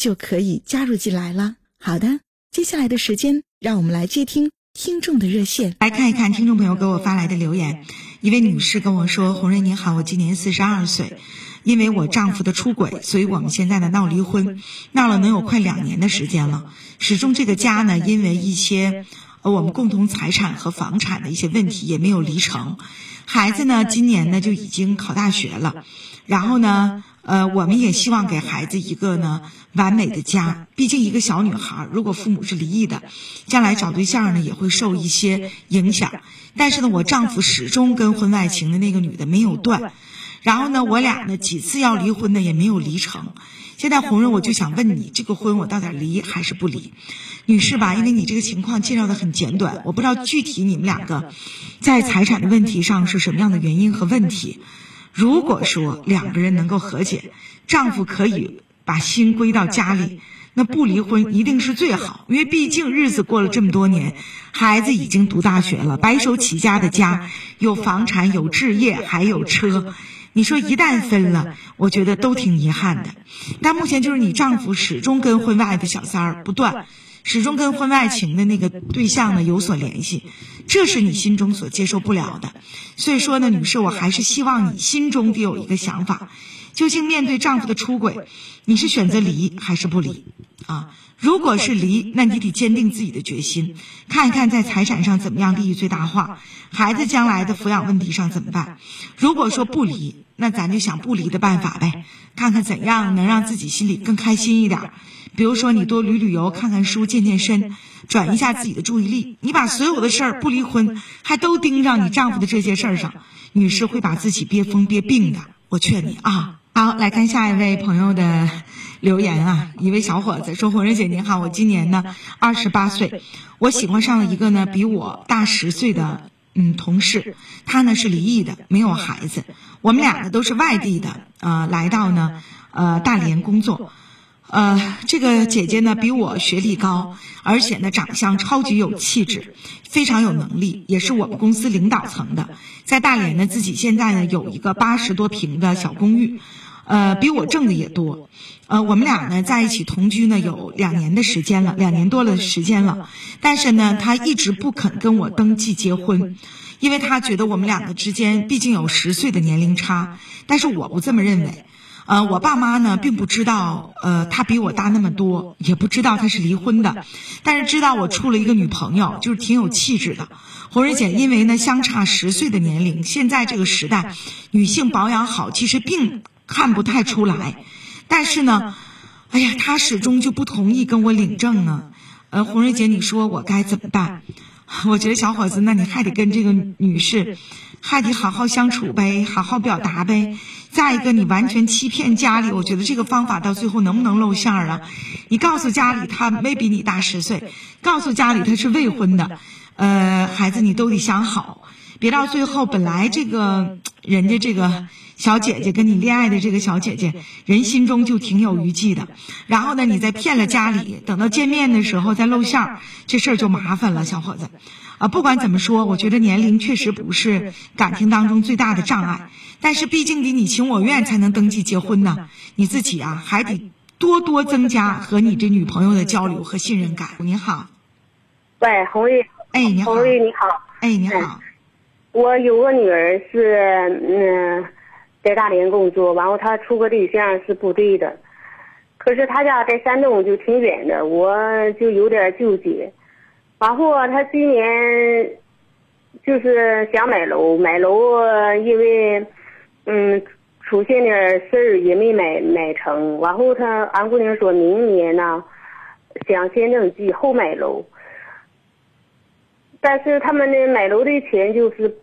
就可以加入进来了。好的，接下来的时间，让我们来接听听众的热线，来看一看听众朋友给我发来的留言。一位女士跟我说：“红瑞你好，我今年四十二岁，因为我丈夫的出轨，所以我们现在呢闹离婚，闹了能有快两年的时间了。始终这个家呢，因为一些。”，我们共同财产和房产的一些问题也没有离成，孩子呢今年呢就已经考大学了，然后呢，呃，我们也希望给孩子一个呢完美的家，毕竟一个小女孩如果父母是离异的，将来找对象呢也会受一些影响。但是呢，我丈夫始终跟婚外情的那个女的没有断，然后呢，我俩呢几次要离婚呢也没有离成。现在红润，我就想问你，这个婚我到底离还是不离？女士吧，因为你这个情况介绍的很简短，我不知道具体你们两个在财产的问题上是什么样的原因和问题。如果说两个人能够和解，丈夫可以把心归到家里，那不离婚一定是最好，因为毕竟日子过了这么多年，孩子已经读大学了，白手起家的家，有房产，有置业，还有车。你说一旦分了，我觉得都挺遗憾的。但目前就是你丈夫始终跟婚外的小三儿不断，始终跟婚外情的那个对象呢有所联系，这是你心中所接受不了的。所以说呢，女士，我还是希望你心中得有一个想法：究竟面对丈夫的出轨，你是选择离还是不离？啊？如果是离，那你得坚定自己的决心，看一看在财产上怎么样利益最大化，孩子将来的抚养问题上怎么办。如果说不离，那咱就想不离的办法呗，看看怎样能让自己心里更开心一点。比如说你多旅旅游，看看书，健健身，转移一下自己的注意力。你把所有的事儿不离婚，还都盯上你丈夫的这些事儿上，女士会把自己憋疯憋病的。我劝你啊。好，来看下一位朋友的留言啊！一位小伙子说：“红人姐您好，我今年呢二十八岁，我喜欢上了一个呢比我大十岁的嗯同事，他呢是离异的，没有孩子。我们俩呢都是外地的，呃，来到呢呃大连工作。呃，这个姐姐呢比我学历高，而且呢长相超级有气质，非常有能力，也是我们公司领导层的。在大连呢，自己现在呢有一个八十多平的小公寓。”呃，比我挣的也多，呃，我们俩呢在一起同居呢有两年的时间了，两年多了时间了，但是呢，他一直不肯跟我登记结婚，因为他觉得我们两个之间毕竟有十岁的年龄差，但是我不这么认为，呃，我爸妈呢并不知道，呃，他比我大那么多，也不知道他是离婚的，但是知道我处了一个女朋友，就是挺有气质的。红瑞姐，因为呢相差十岁的年龄，现在这个时代，女性保养好其实并。看不太出来，但是呢，哎呀，他始终就不同意跟我领证啊。呃，红瑞姐，你说我该怎么办？我觉得小伙子，那你还得跟这个女士，还得好好相处呗，好好表达呗。再一个，你完全欺骗家里，我觉得这个方法到最后能不能露馅儿啊？你告诉家里他没比你大十岁，告诉家里他是未婚的，呃，孩子你都得想好，别到最后本来这个人家这个。小姐姐跟你恋爱的这个小姐姐，人心中就挺有余悸的。然后呢，你再骗了家里，等到见面的时候再露馅儿，这事儿就麻烦了，小伙子。啊，不管怎么说，我觉得年龄确实不是感情当中最大的障碍。但是毕竟得你情我愿才能登记结婚呢，你自己啊还得多多增加和你这女朋友的交流和信任感。你好，喂，红玉，哎，你好，红玉你好，哎，你好，我有个女儿是嗯。在大连工作，然后他处个对象是不对的，可是他家在山东就挺远的，我就有点纠结。然后，他今年就是想买楼，买楼因为嗯出现点事儿也没买买成。然后他俺姑娘说明年呢想先登记后买楼，但是他们的买楼的钱就是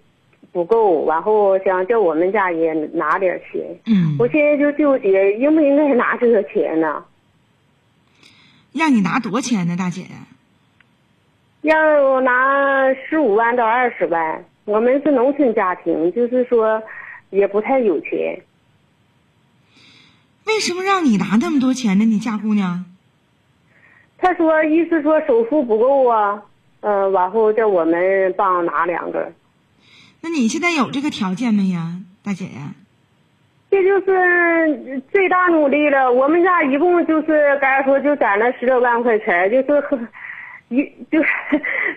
不够，然后想叫我们家也拿点钱。嗯，我现在就纠结应不应该拿这个钱呢？让你拿多少钱呢，大姐？让我拿十五万到二十万。我们是农村家庭，就是说也不太有钱。为什么让你拿那么多钱呢？你家姑娘？他说意思说首付不够啊，嗯、然后叫我们帮拿两个。那你现在有这个条件没呀，大姐呀？这就是最大努力了。我们家一共就是该说就攒了十多万块钱，就是和一就是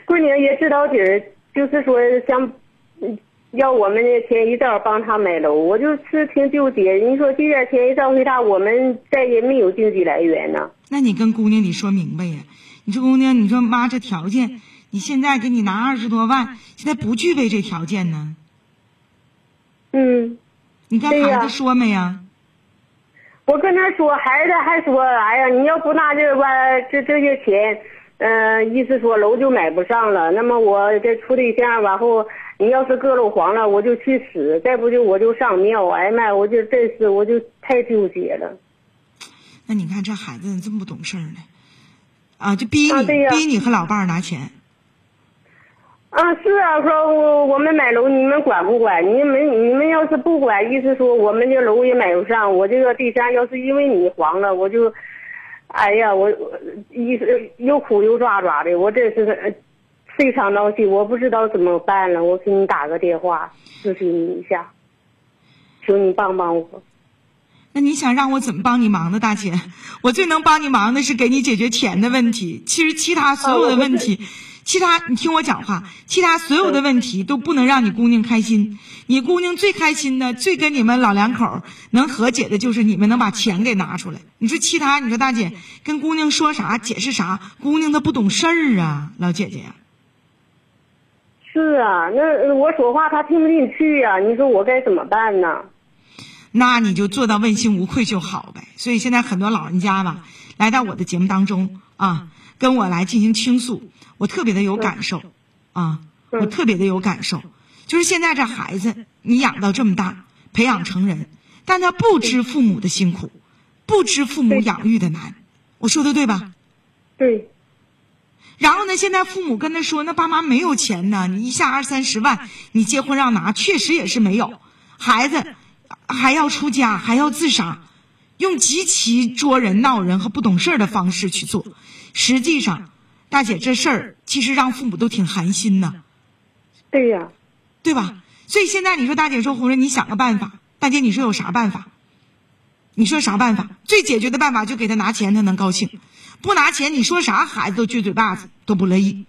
姑娘也知道底儿，就是说想嗯要我们的钱一道帮他买楼，我就是挺纠结。你说这点钱一照回答，我们再也没有经济来源呢。那你跟姑娘你说明白呀。你说姑娘，你说妈这条件，你现在给你拿二十多万，现在不具备这条件呢。嗯，你跟孩子说没呀？我跟他说，孩子还说，哎呀，你要不拿这个这这些钱，嗯、意思说楼就买不上了。那么我这处对象，然后你要是搁楼黄了，我就去死；再不就我就上庙。哎呀妈，我就真是我就太纠结了。那你看这孩子这么不懂事儿呢，啊，就逼你、逼你和老伴儿拿钱。啊，是啊，说我我们买楼，你们管不管？你们你们要是不管，意思说我们这楼也买不上。我这个对象要是因为你黄了，我就，哎呀，我我一又哭又抓抓的，我真是呃非常闹心，我不知道怎么办了。我给你打个电话咨询你一下，求你帮帮我。那你想让我怎么帮你忙呢，大姐？我最能帮你忙的是给你解决钱的问题。其实其他所有的问题，其他你听我讲话，其他所有的问题都不能让你姑娘开心。你姑娘最开心的、最跟你们老两口能和解的，就是你们能把钱给拿出来。你说其他，你说大姐跟姑娘说啥、解释啥，姑娘她不懂事儿啊，老姐姐呀。是啊，那我说话她听不进去呀、你说我该怎么办呢？那你就做到问心无愧就好呗。所以现在很多老人家吧，来到我的节目当中啊，跟我来进行倾诉，我特别的有感受啊，我特别的有感受。就是现在这孩子，你养到这么大，培养成人，但他不知父母的辛苦，不知父母养育的难。我说的对吧？对，然后呢，现在父母跟他说：“那爸妈没有钱呢，你一下二三十万，你结婚让拿，确实也是没有。孩子还要出家，还要自杀，用极其捉人、闹人和不懂事儿的方式去做。实际上，大姐这事儿其实让父母都挺寒心的，对呀、对吧？所以现在你说，大姐说红人，你想个办法。大姐，你说有啥办法？你说啥办法？最解决的办法就给他拿钱，他能高兴。不拿钱，你说啥孩子都撅嘴巴子，都不乐意。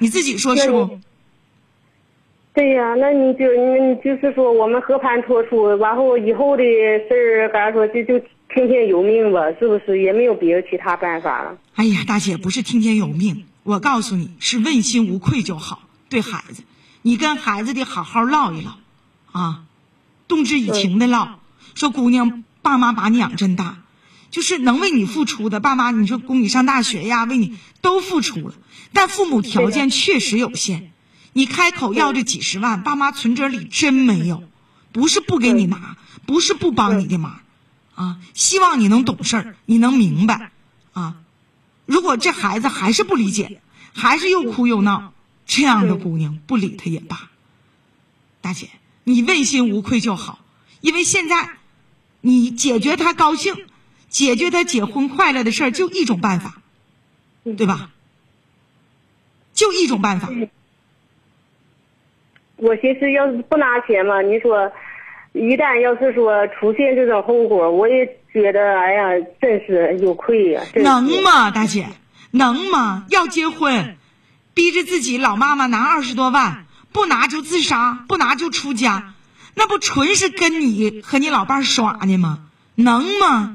你自己说是不？对呀，那你就你就是说我们和盘托出，然后以后的事儿，刚才说就就听天由命吧，是不是？也没有别的其他办法了。哎呀，大姐不是听天由命，我告诉你是问心无愧就好。对孩子，你跟孩子得好好唠一唠，啊，动之以情的唠。说姑娘，爸妈把你养真大，就是能为你付出的，爸妈你说供你上大学呀，为你都付出了，但父母条件确实有限。你开口要这几十万，爸妈存折里真没有，不是不给你拿，不是不帮你的忙，啊，希望你能懂事儿，你能明白，啊，如果这孩子还是不理解，还是又哭又闹，这样的姑娘不理他也罢。大姐，你问心无愧就好，因为现在你解决他高兴，解决他结婚快乐的事儿，就一种办法，对。吧？就一种办法。我寻思，要是不拿钱嘛，你说，一旦要是说出现这种后果，我也觉得，哎呀，真是有愧呀、能吗，大姐？能吗？要结婚，逼着自己老妈妈拿二十多万，不拿就自杀，不拿就出家，那不纯是跟你和你老伴儿耍呢吗？能吗？